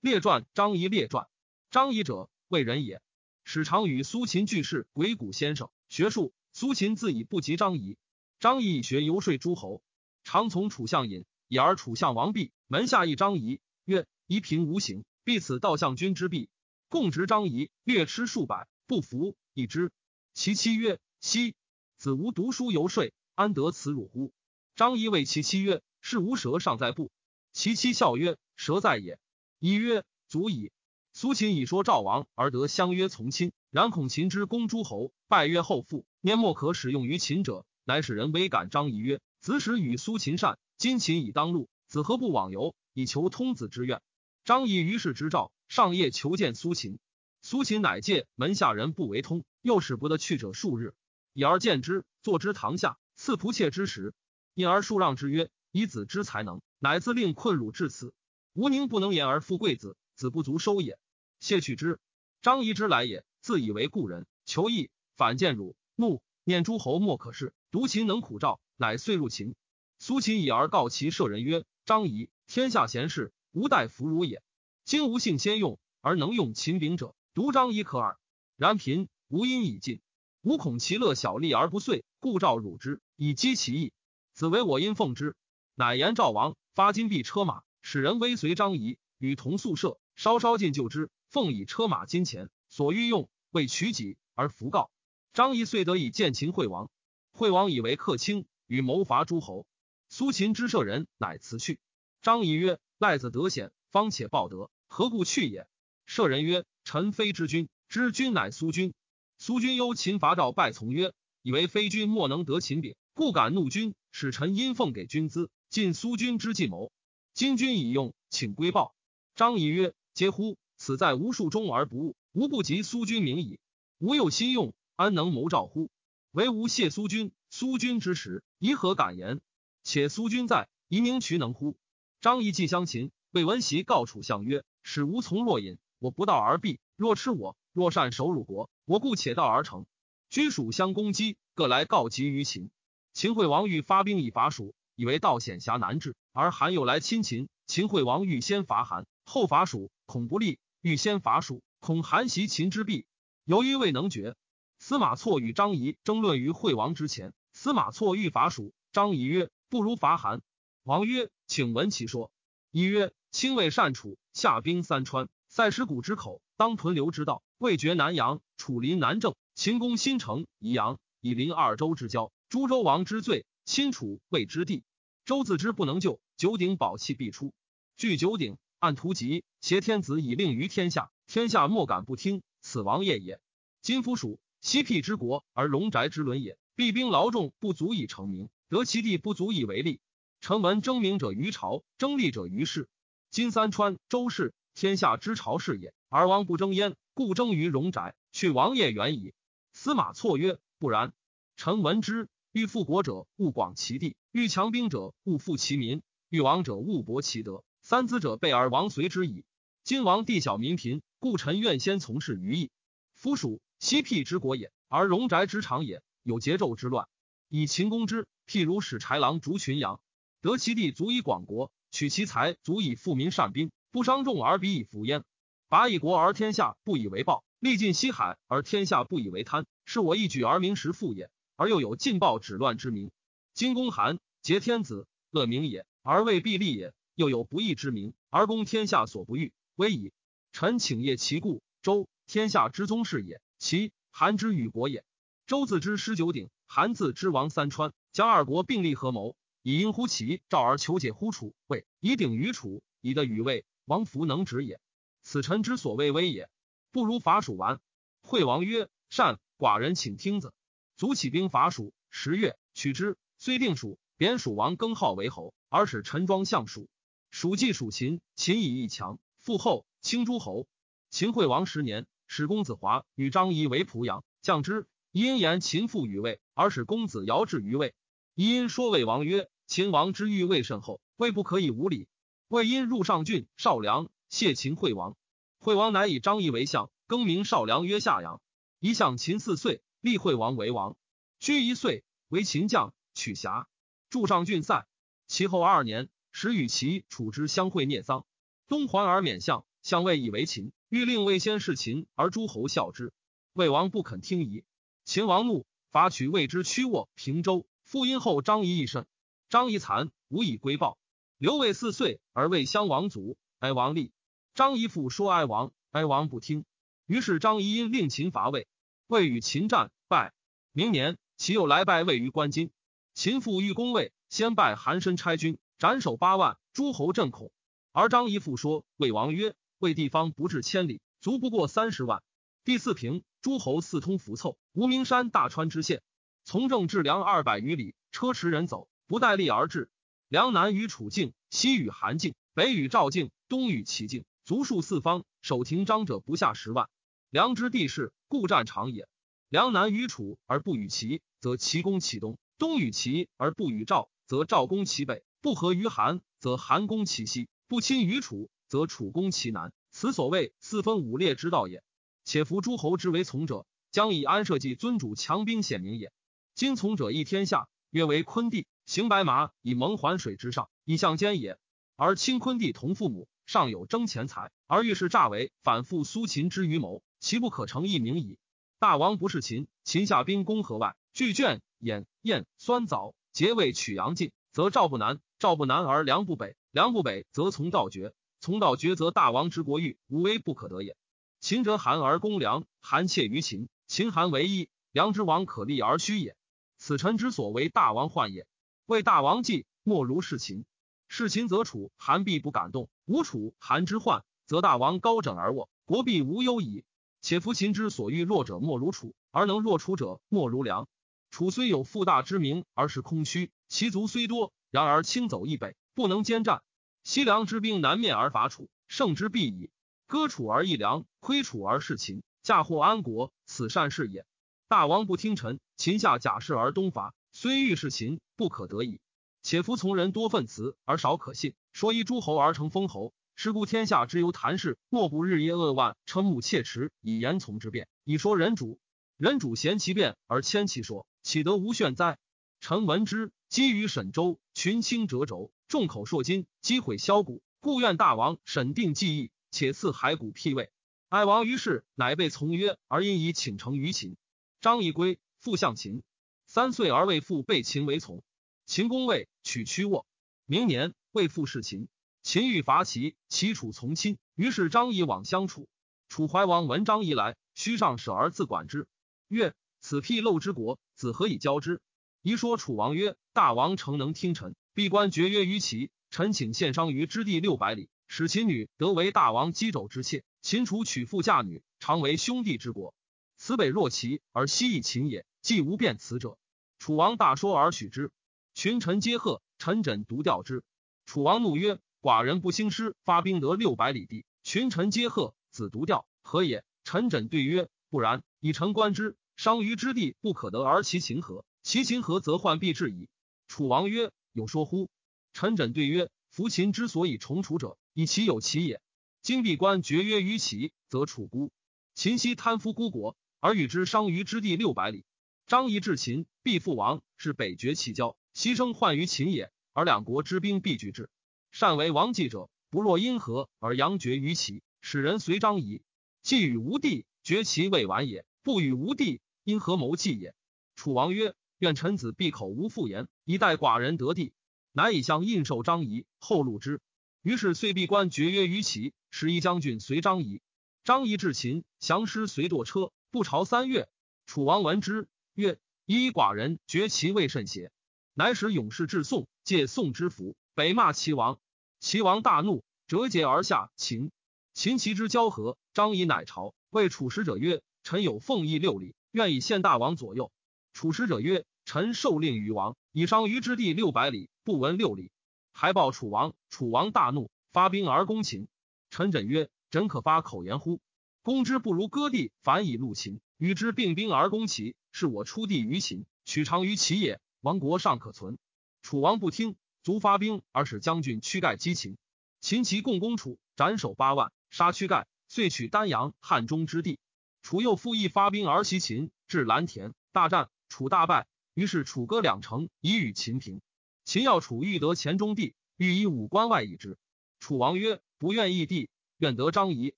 列传张仪列传。张仪者，魏人也。史常与苏秦俱是鬼谷先生，学术。苏秦自以不及张仪，张仪以学游说诸侯，常从楚相引，以而楚相王毕门下一张仪曰：“夷贫无形，必此道相君之弊。”共执张仪，略吃数百，不服，以之。其妻曰：“奚子无读书游说，安得此辱乎？”张仪谓其妻曰：“是无蛇尚在不？”其妻笑曰：“蛇在也。”以曰：“足矣。”苏秦以说赵王而得相约从亲，然恐秦之攻诸侯，败约后复，年莫可使用于秦者，乃使人微感张仪曰：“子使与苏秦善，今秦已当路，子何不往游，以求通子之愿？”张仪于是执诏，上夜求见苏秦。苏秦乃借门下人不为通，又使不得去者数日，以而见之，坐之堂下，赐仆妾之食，因而数让之曰：“以子之才能，乃自令困辱至此。吾宁不能言而富贵子，子不足收也。”谢去之，张仪之来也，自以为故人，求义，反见辱，怒，念诸侯莫可视，独秦能苦赵，乃遂入秦。苏秦以而告其舍人曰：“张仪，天下贤士，无待弗如也。今吾幸先用，而能用秦柄者，独张仪可耳。然贫无因已尽，吾恐其乐小利而不遂，故召汝之，以激其意。子为我因奉之，乃言赵王发金币车马，使人微随张仪，与同宿舍，稍稍进就之。”奉以车马金钱所欲用，为取己而弗告。张仪遂得以见秦惠王。惠王以为客卿，与谋伐诸侯。苏秦之舍人，乃辞去。张仪曰：“赖子得险，方且报德，何故去也？”舍人曰：“臣非之君，知君乃苏君。苏君忧秦伐赵，败从曰：以为非君莫能得秦柄，故敢怒君，使臣因奉给君资，尽苏君之计谋。今君已用，请归报。”张仪曰：“嗟乎！”此在无数中而不悟，吾不及苏君名矣。吾有心用，安能谋赵乎？唯吾谢苏君，苏君之时，宜何敢言？且苏君在，宜名渠能乎？张仪既相秦，魏文袭告楚相曰：“使吾从若隐，我不道而避。若吃我，若善守辱国，我故且道而成。居属相攻击，各来告急于秦。秦惠王欲发兵以伐蜀，以为道险狭难治，而韩又来亲秦。秦惠王欲先伐韩，后伐蜀，恐不利。”欲先伐蜀，恐韩袭秦之弊，由于未能决。司马错与张仪争论于惠王之前。司马错欲伐蜀，张仪曰：“不如伐韩。”王曰：“请闻其说。”仪曰：“亲魏善楚，下兵三川，塞石谷之口，当屯留之道，未绝南阳，楚临南郑，秦攻新城、宜阳，以临二州之交。诸州王之罪，亲楚魏之地。周自知不能救，九鼎宝器必出。据九鼎。”按图籍，挟天子以令于天下，天下莫敢不听。此王业也。今夫属，西僻之国，而戎宅之伦也。必兵劳众，不足以成名；得其地，不足以为利。臣闻争名者于朝，争利者于世。今三川、周氏，天下之朝氏也，而王不争焉，故争于戎宅，去王业远矣。司马错曰：不然。臣闻之：欲富国者，勿广其地；欲强兵者，勿富其民；欲王者，勿薄其德。三资者备而王随之矣。今王地小民贫，故臣愿先从事于义。夫蜀西僻之国也，而戎宅之长也，有桀纣之乱，以秦攻之。譬如使豺狼逐群羊，得其地足以广国，取其财足以富民善兵，不伤众而彼以服焉。拔一国而天下不以为暴，历尽西海而天下不以为贪，是我一举而名实富也。而又有尽暴止乱之名。今公韩桀天子，乐名也，而未必利也。又有不义之名，而攻天下所不欲，威矣。臣请谒其故。周天下之宗室也，其韩之与国也。周自知失九鼎，韩自知王三川，将二国并立合谋，以因乎齐、赵而求解乎楚、魏，以鼎于楚，以得与魏。王弗能止也。此臣之所谓威也。不如伐蜀完。惠王曰：“善。”寡人请听子。卒起兵伐蜀，十月取之，虽定蜀，贬蜀王更号为侯，而使陈庄相蜀。蜀既属秦，秦以一强，复后清诸侯。秦惠王十年，使公子华与张仪为濮阳，降之。因言秦父与魏，而使公子尧至于魏。因说魏王曰：“秦王之欲魏甚厚，魏不可以无礼。”魏因入上郡少梁，谢秦惠王。惠王乃以张仪为相，更名少梁曰夏阳。一相秦四岁，立惠王为王。居一岁，为秦将，取辖。驻上郡塞。其后二年。始与齐楚之相会，聂桑东还而免相，相魏以为秦，欲令魏先事秦，而诸侯效之。魏王不肯听夷。秦王怒，伐取魏之屈沃、平州。复因后张仪一甚。张仪残，无以归报。刘魏四岁而魏襄王卒，哀王立。张仪复说哀王，哀王不听。于是张仪因令秦伐魏，魏与秦战，败。明年，其又来拜魏于关津。秦复欲攻魏，先拜韩申差军，斩首八万，诸侯震恐。而张仪复说魏王曰：“魏地方不至千里，卒不过三十万。第四平，诸侯四通浮凑，无名山大川之县。从政至梁二百余里，车驰人走，不待力而至。梁南与楚境，西与韩境，北与赵境，东与齐境，足数四方，守亭张者不下十万。梁之地势，故战场也。梁南与楚而不与齐，则齐攻其东；东与齐而不与赵，则赵攻其北；不和于韩，则韩攻其西。”不亲于楚，则楚攻其南，此所谓四分五裂之道也。且夫诸侯之为从者，将以安社稷尊主强兵显明也。今从者一天下，曰为昆地，行白马以蒙环水之上，以相间也。而亲昆地同父母，尚有争钱财，而欲是诈为，反复苏秦之于谋，其不可成一名矣。大王不是秦，秦下兵攻河外，拒卷兖燕酸枣，皆为取阳尽，则赵不南，赵不南而梁不北。梁不北，则从道绝；从道绝，则大王之国欲无危不可得也。秦则韩而攻梁，韩怯于秦，秦韩为一，梁之王可立而虚也。此臣之所为大王患也。为大王计，莫如事秦。事秦则楚韩必不敢动；无楚韩之患，则大王高枕而卧，国必无忧矣。且夫秦之所欲弱者莫如楚，而能弱楚者莫如梁。楚虽有富大之名，而是空虚；其族虽多，然而轻走易北。不能兼战，西凉之兵南面而伐楚，胜之必矣。割楚而益梁，亏楚而事秦，嫁祸安国，此善事也。大王不听臣，秦下假事而东伐，虽欲事秦，不可得矣。且夫从人多愤辞而少可信，说一诸侯而成封侯，是故天下之由谈事，莫不日夜扼腕，瞠目切齿，以言从之辩，以说人主。人主贤其辩而谦其说，岂得无炫哉？臣闻之，基于沈周，群卿折轴。众口铄金，击毁箫鼓，故愿大王审定计议，且赐骸骨辟位。哀王于是乃被从约，而因以请成于秦。张仪归，复向秦。三岁而未父被秦为从。秦公魏，取屈沃。明年，魏复事秦。秦欲伐齐，齐楚从亲，于是张仪往相处。楚怀王闻张仪来，须上舍而自管之，曰：“此辟漏之国，子何以交之？”仪说楚王曰：“大王诚能听臣。”闭关绝约于齐，臣请献商于之地六百里，使秦女得为大王姬肘之妾。秦楚娶妇嫁女，常为兄弟之国。此北若齐而西亦秦也，既无变此者。楚王大说而许之，群臣皆贺。臣枕独调之。楚王怒曰：“寡人不兴师，发兵得六百里地。”群臣皆贺，子独调何也？臣枕对曰：“不然。以臣观之，商于之地不可得，而其秦何？其秦何，则患必至矣。”楚王曰。有说乎？陈轸对曰：“夫秦之所以重楚者，以其有其也。今闭关绝约于齐，则楚孤。秦昔贪夫孤国，而与之商于之地六百里。张仪至秦，必复亡，是北绝其交，牺牲患于秦也。而两国之兵必拒之。善为王继者，不若因何而阳绝于齐，使人随张仪。既与吴地绝其未完也，不与吴地，因何谋计也？”楚王曰。愿臣子闭口无复言，以待寡人得地。乃以相印绶张仪，后录之。于是遂闭关绝约于齐，使一将军随张仪。张仪至秦，降师随堕车，不朝三月。楚王闻之，曰：“以寡人绝其未甚邪？”乃使勇士至宋，借宋之福，北骂齐王。齐王大怒，折节而下。秦秦齐之交合，张仪乃朝，谓楚使者曰：“臣有奉义六里，愿以献大王左右。”楚使者曰。臣受令于王，以商于之地六百里，不闻六里。还报楚王，楚王大怒，发兵而攻秦。臣枕曰：枕可发口言乎？攻之不如割地，反以戮秦。与之并兵而攻齐，是我出地于秦，取长于齐也。亡国尚可存。楚王不听，卒发兵而使将军屈盖击秦。秦齐共攻楚，斩首八万，杀屈盖，遂取丹阳、汉中之地。楚又复议发兵而袭秦，至蓝田，大战，楚大败。于是楚割两城，以与秦平。秦要楚欲得黔中地，欲以武关外夷之。楚王曰：“不愿异地，愿得张仪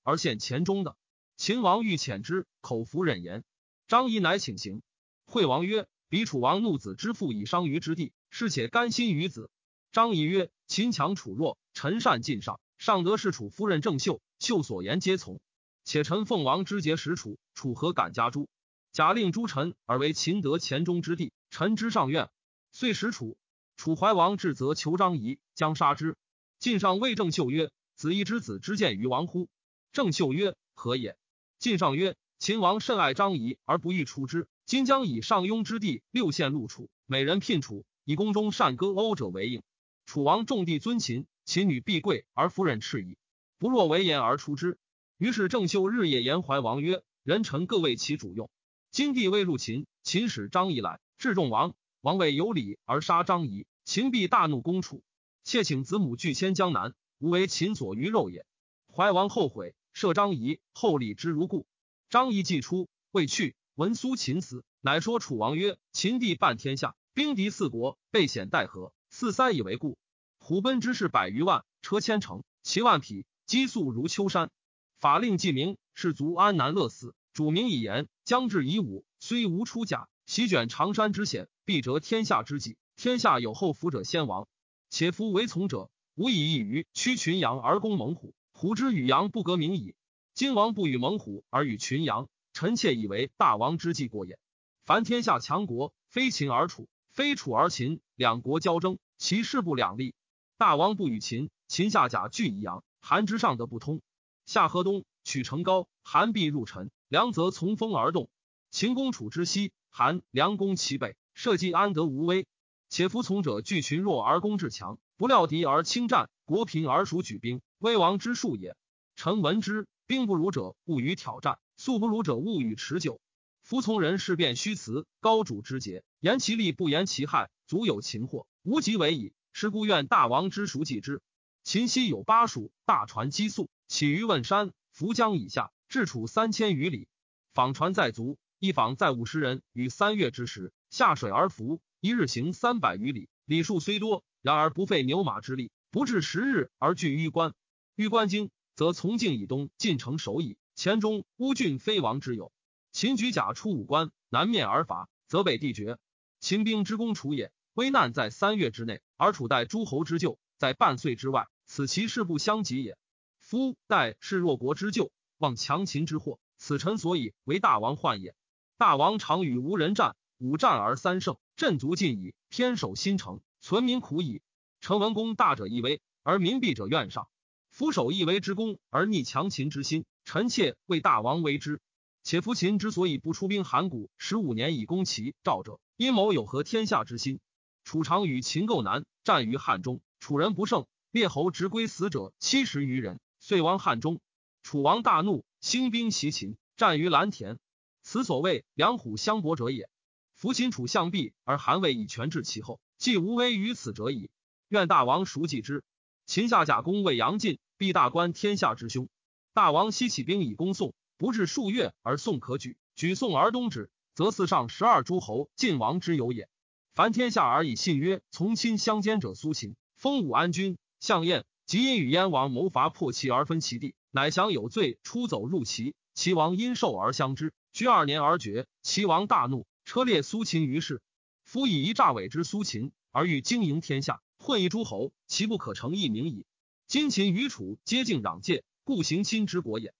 而献黔中的。秦王欲遣之，口服忍言。张仪乃请行。惠王曰：“彼楚王怒子之父以伤于之地，是且甘心于子。”张仪曰：“秦强楚弱，臣善尽上。上得是楚夫人郑袖，袖所言皆从。且臣奉王之节使楚，楚何敢加诛？假令诸臣而为秦得黔中之地，臣之上愿。遂使楚。楚怀王至，则求张仪，将杀之。晋上谓郑袖曰：‘子义之子之见于王乎？’郑袖曰：‘何也？’晋上曰：‘秦王甚爱张仪，而不欲出之。今将以上庸之地六县入楚，每人聘楚，以宫中善歌讴者为应。楚王重地尊秦，秦女必贵而夫人斥矣。不若为言而出之。’于是郑袖日夜言怀王曰：‘人臣各为其主用。今帝未入秦，秦使张仪来，至众王。’”王位有礼而杀张仪，秦必大怒，攻楚。妾请子母拒迁江南，无为秦所于肉也。怀王后悔，赦张仪，后礼之如故。张仪既出，未去，闻苏秦死，乃说楚王曰：“秦帝半天下，兵敌四国，备险待何？四塞以为故。虎贲之士百余万，车千乘，骑万匹，积粟如丘山。法令既明，士卒安南乐死。主名以言，将至以武，虽无出甲。”席卷长山之险，必折天下之计。天下有后福者先亡，且夫为从者，无以异于驱群羊而攻猛虎。虎之与羊不革名矣。今王不与猛虎而与群羊，臣妾以为大王之计过也。凡天下强国，非秦而楚，非楚而秦，两国交争，其势不两立。大王不与秦，秦下甲拒夷阳，韩之上德不通。夏河东，取城高，韩必入陈，梁则从风而动。秦攻楚之西。韩梁攻其北，社稷安得无危？且服从者惧群弱而攻至强，不料敌而轻战，国贫而属举兵，危亡之术也。臣闻之，兵不如者勿与挑战，素不如者勿与持久。服从人事变虚辞，高主之节，言其利不言其害，足有擒获，无及为矣。是故愿大王之熟记之。秦西有巴蜀，大船击粟，起于汶山，涪江以下，至楚三千余里，访船在足。一访在五十人，于三月之时下水而浮，一日行三百余里。里数虽多，然而不费牛马之力，不至十日而据玉关。玉关经，则从境以东，进城守矣。黔中乌郡非王之有。秦举甲出五关，南面而伐，则北地绝。秦兵之攻楚也，危难在三月之内，而楚待诸侯之救在半岁之外，此其势不相及也。夫待是弱国之救，望强秦之祸，此臣所以为大王患也。大王常与无人战，五战而三胜，阵足尽矣。偏守新城，存民苦矣。成文公大者易威，而民弊者怨上。夫守易威之功，而逆强秦之心，臣妾为大王为之。且夫秦之所以不出兵函谷十五年以攻齐赵者，阴谋有合天下之心。楚常与秦构难，战于汉中，楚人不胜，列侯执归死者七十余人，遂亡汉中。楚王大怒，兴兵袭秦，战于蓝田。此所谓两虎相搏者也。夫秦楚相避，而韩魏以权治其后，既无危于此者矣。愿大王熟记之。秦下甲攻魏阳晋，必大观天下之凶。大王西起兵以攻宋，不至数月而宋可举，举宋而东之，则四上十二诸侯晋王之有也。凡天下而以信曰从亲相兼者，苏秦。封武安君，项燕即因与燕王谋伐破齐而分其地，乃降有罪，出走入齐。齐王因受而相之。居二年而绝，齐王大怒，车裂苏秦于市。夫以一诈伪之苏秦，而欲经营天下，混一诸侯，其不可成一名矣。今秦与楚皆敬壤界，故行亲之国也。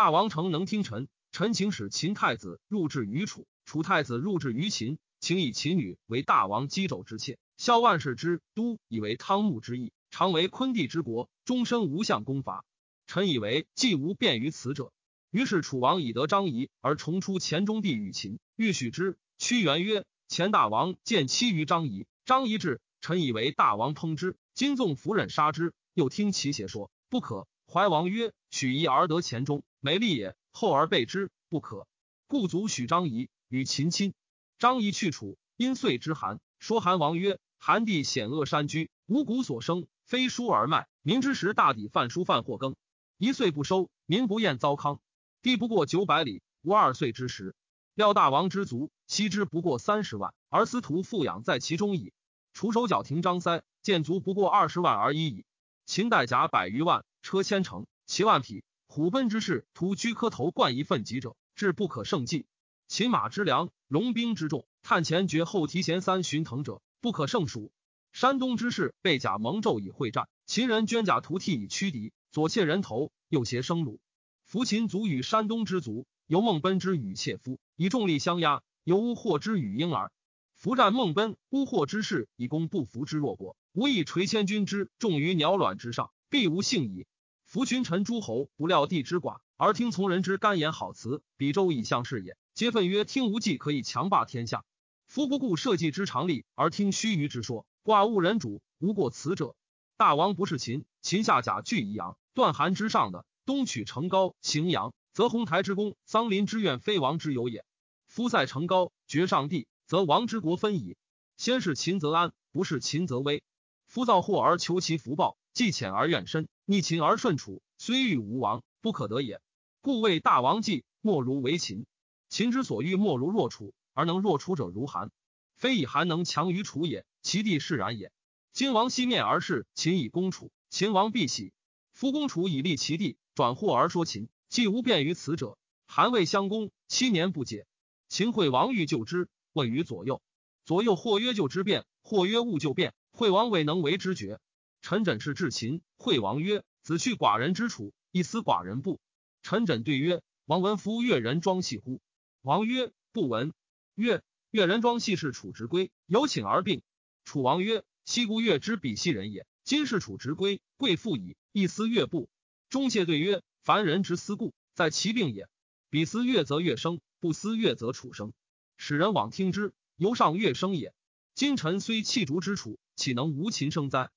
大王诚能听臣，臣请使秦太子入质于楚，楚太子入质于秦，请以秦女为大王姬肘之妾，萧万世之都，以为汤沐之意，常为昆地之国，终身无相攻伐。臣以为既无便于此者。于是楚王以得张仪而重出黔中地与秦，欲许之。屈原曰：“前大王见妻于张仪，张仪至，臣以为大王烹之。今纵夫忍杀之，又听其邪说，不可。”怀王曰：“许仪而得黔中，美丽也；后而备之，不可。故卒许张仪与秦亲。张仪去楚，因遂之韩。说韩王曰：‘韩地险恶山居，五谷所生，非书而卖。民之时大抵犯书犯货耕，一岁不收，民不厌糟糠。’”地不过九百里，无二岁之时。料大王之族，悉之不过三十万，而司徒富养在其中矣。除手脚庭张塞，建卒不过二十万而已矣。秦代甲百余万，车千乘，骑万匹，虎贲之势，图居磕头冠一奋己者，至不可胜计。秦马之良，戎兵之众，探前绝后提前三巡腾者，不可胜数。山东之士被甲蒙胄以会战，秦人捐甲涂替以驱敌，左窃人头，右挟生虏。夫秦卒与山东之卒，由孟奔之与切夫，以重力相压；由乌获之与婴儿。夫战孟奔、乌获之势，以攻不服之弱国，无以垂千军之重于鸟卵之上，必无幸矣。夫群臣诸侯，不料地之寡，而听从人之甘言好辞，比周以相是也。皆愤曰：听无计可以强霸天下。夫不顾社稷之常力，而听须臾之说，寡误人主，无过此者。大王不是秦，秦下甲拒宜阳，断韩之上的东取成高、荥阳，则鸿台之功、桑林之怨，非王之有也。夫塞成高，绝上帝，则王之国分矣。先是秦则安，不是秦则危。夫造祸而求其福报。既浅而怨深，逆秦而顺楚，虽欲无王，不可得也。故谓大王计，莫如为秦。秦之所欲，莫如弱楚，而能弱楚者如韩，非以韩能强于楚也，其地释然也。今王西面而视秦以攻楚，秦王必喜。夫攻楚以立其地，转祸而说秦，既无便于此者。韩魏相攻，七年不解。秦惠王欲救之，问于左右，左右或曰救之变，或曰勿救变。惠王未能为之决。陈轸是至秦，惠王曰：“子去寡人之楚，一思寡人不？”陈轸对曰：“王闻夫越人庄系乎？”王曰：“不闻。”曰：“越人庄系是楚直归，有请而病。”楚王曰：“昔故越之比西人也，今是楚直归，贵妇矣。一思越不。”中谢对曰：“凡人之思故，在其病也。彼思越则越生，不思越则楚生。使人往听之，由上越生也。今臣虽弃逐之楚，岂能无秦生哉？”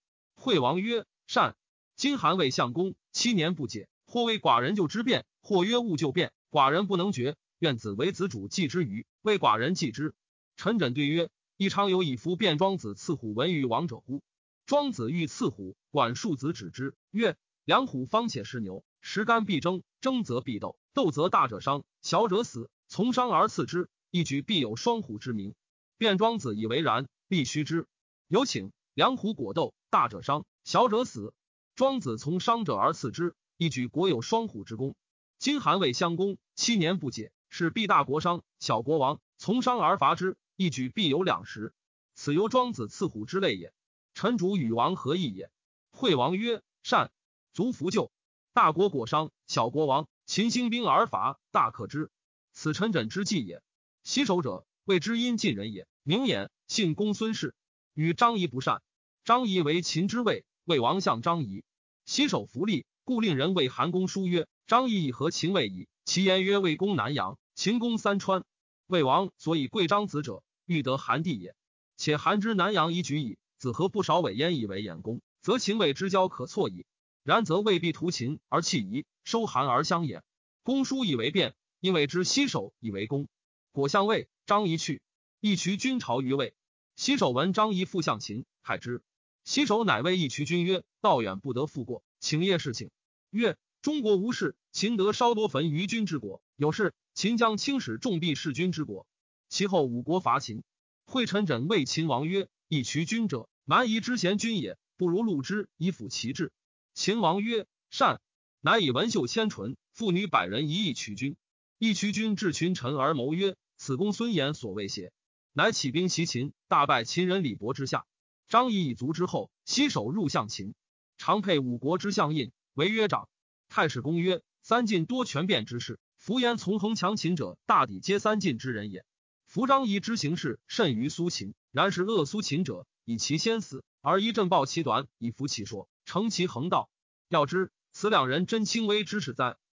惠王曰：“善。”今韩魏相公，七年不解，或为寡人救之变，或曰勿救变，寡人不能决。愿子为子主继之余，为寡人继之。陈轸对曰：“亦常有以夫卞庄子刺虎文于王者乎？”庄子欲刺虎，管束子止之曰：“良虎方且食牛，食干必争，争则必斗，斗则大者伤，小者死。从伤而刺之，一举必有双虎之名。”卞庄子以为然，必须之。有请。良虎果斗，大者伤，小者死。庄子从伤者而刺之，一举国有双虎之功。今韩魏相攻，七年不解，是必大国伤，小国亡。从伤而伐之，一举必有两时。此由庄子刺虎之类也。臣主与王何异也？惠王曰：善。卒弗救。大国果伤，小国亡。秦兴兵而伐，大可知。此陈轸之计也。洗手者，谓之阴晋人也。名衍，姓公孙氏。与张仪不善，张仪为秦之魏，魏王相张仪，西守福利，故令人为韩公书曰：“张仪以和秦魏矣。”其言曰：“魏攻南阳，秦攻三川。魏王所以贵张子者，欲得韩地也。且韩之南阳已举矣，子何不少委焉以为燕公，则秦魏之交可错矣。然则未必图秦而弃夷，收韩而相也。公叔以为变，因为之西守以为攻。果相魏，张仪去，一渠君朝于魏。”西首闻张仪复向秦，害之。西首乃谓义渠君曰：“道远不得复过，请业事请。”曰：“中国无事，秦得稍多焚于君之国；有事，秦将轻使重币弑君之国。其后五国伐秦，惠臣枕谓秦王曰：‘义渠君者，蛮夷之贤君也，不如戮之以辅其志。’秦王曰：‘善。’乃以文秀千纯，妇女百人以义渠君。义渠君至群臣而谋曰：‘此公孙衍所谓邪？’乃起兵袭秦，大败秦人李伯之下。张仪以卒之后，西首入相秦，常配五国之相印，为约长。太史公曰：三晋多权变之事，夫言从横强秦者，大抵皆三晋之人也。夫张仪之行事甚于苏秦，然是恶苏秦者，以其先死，而一阵报其短，以服其说，成其横道。要知此两人真轻微之事哉？